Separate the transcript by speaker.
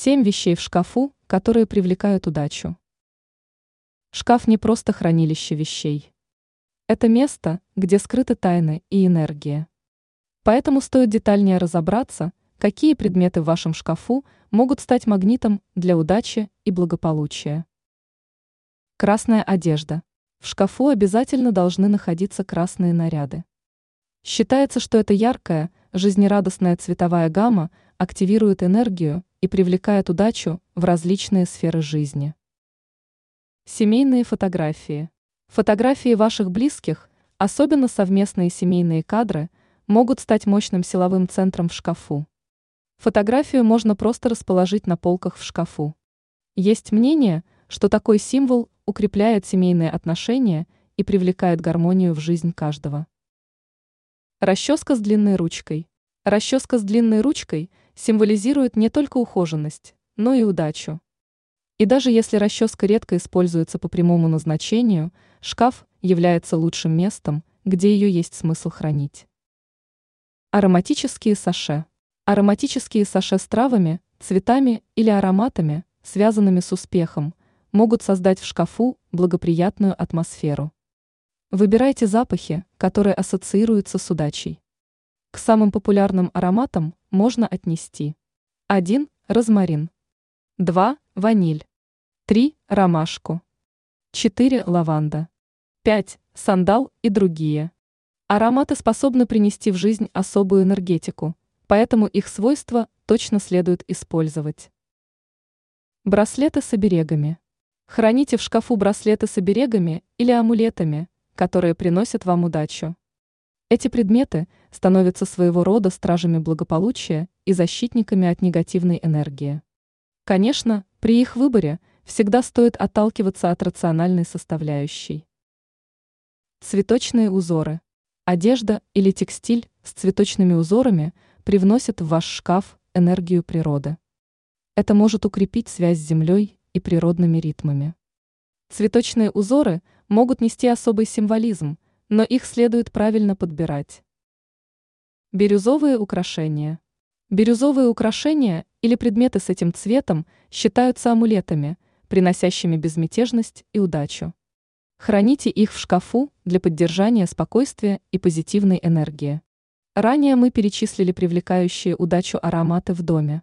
Speaker 1: Семь вещей в шкафу, которые привлекают удачу. Шкаф не просто хранилище вещей. Это место, где скрыты тайны и энергия. Поэтому стоит детальнее разобраться, какие предметы в вашем шкафу могут стать магнитом для удачи и благополучия. Красная одежда. В шкафу обязательно должны находиться красные наряды. Считается, что эта яркая, жизнерадостная цветовая гамма активирует энергию и привлекает удачу в различные сферы жизни. Семейные фотографии. Фотографии ваших близких, особенно совместные семейные кадры, могут стать мощным силовым центром в шкафу. Фотографию можно просто расположить на полках в шкафу. Есть мнение, что такой символ укрепляет семейные отношения и привлекает гармонию в жизнь каждого. Расческа с длинной ручкой. Расческа с длинной ручкой символизирует не только ухоженность, но и удачу. И даже если расческа редко используется по прямому назначению, шкаф является лучшим местом, где ее есть смысл хранить. Ароматические саше. Ароматические саше с травами, цветами или ароматами, связанными с успехом, могут создать в шкафу благоприятную атмосферу. Выбирайте запахи, которые ассоциируются с удачей. К самым популярным ароматам можно отнести 1. Розмарин 2. Ваниль 3. Ромашку 4. Лаванда 5. Сандал и другие. Ароматы способны принести в жизнь особую энергетику, поэтому их свойства точно следует использовать. Браслеты с оберегами. Храните в шкафу браслеты с оберегами или амулетами, которые приносят вам удачу. Эти предметы становятся своего рода стражами благополучия и защитниками от негативной энергии. Конечно, при их выборе всегда стоит отталкиваться от рациональной составляющей. Цветочные узоры. Одежда или текстиль с цветочными узорами привносят в ваш шкаф энергию природы. Это может укрепить связь с землей и природными ритмами. Цветочные узоры могут нести особый символизм – но их следует правильно подбирать. Бирюзовые украшения. Бирюзовые украшения или предметы с этим цветом считаются амулетами, приносящими безмятежность и удачу. Храните их в шкафу для поддержания спокойствия и позитивной энергии. Ранее мы перечислили привлекающие удачу ароматы в доме.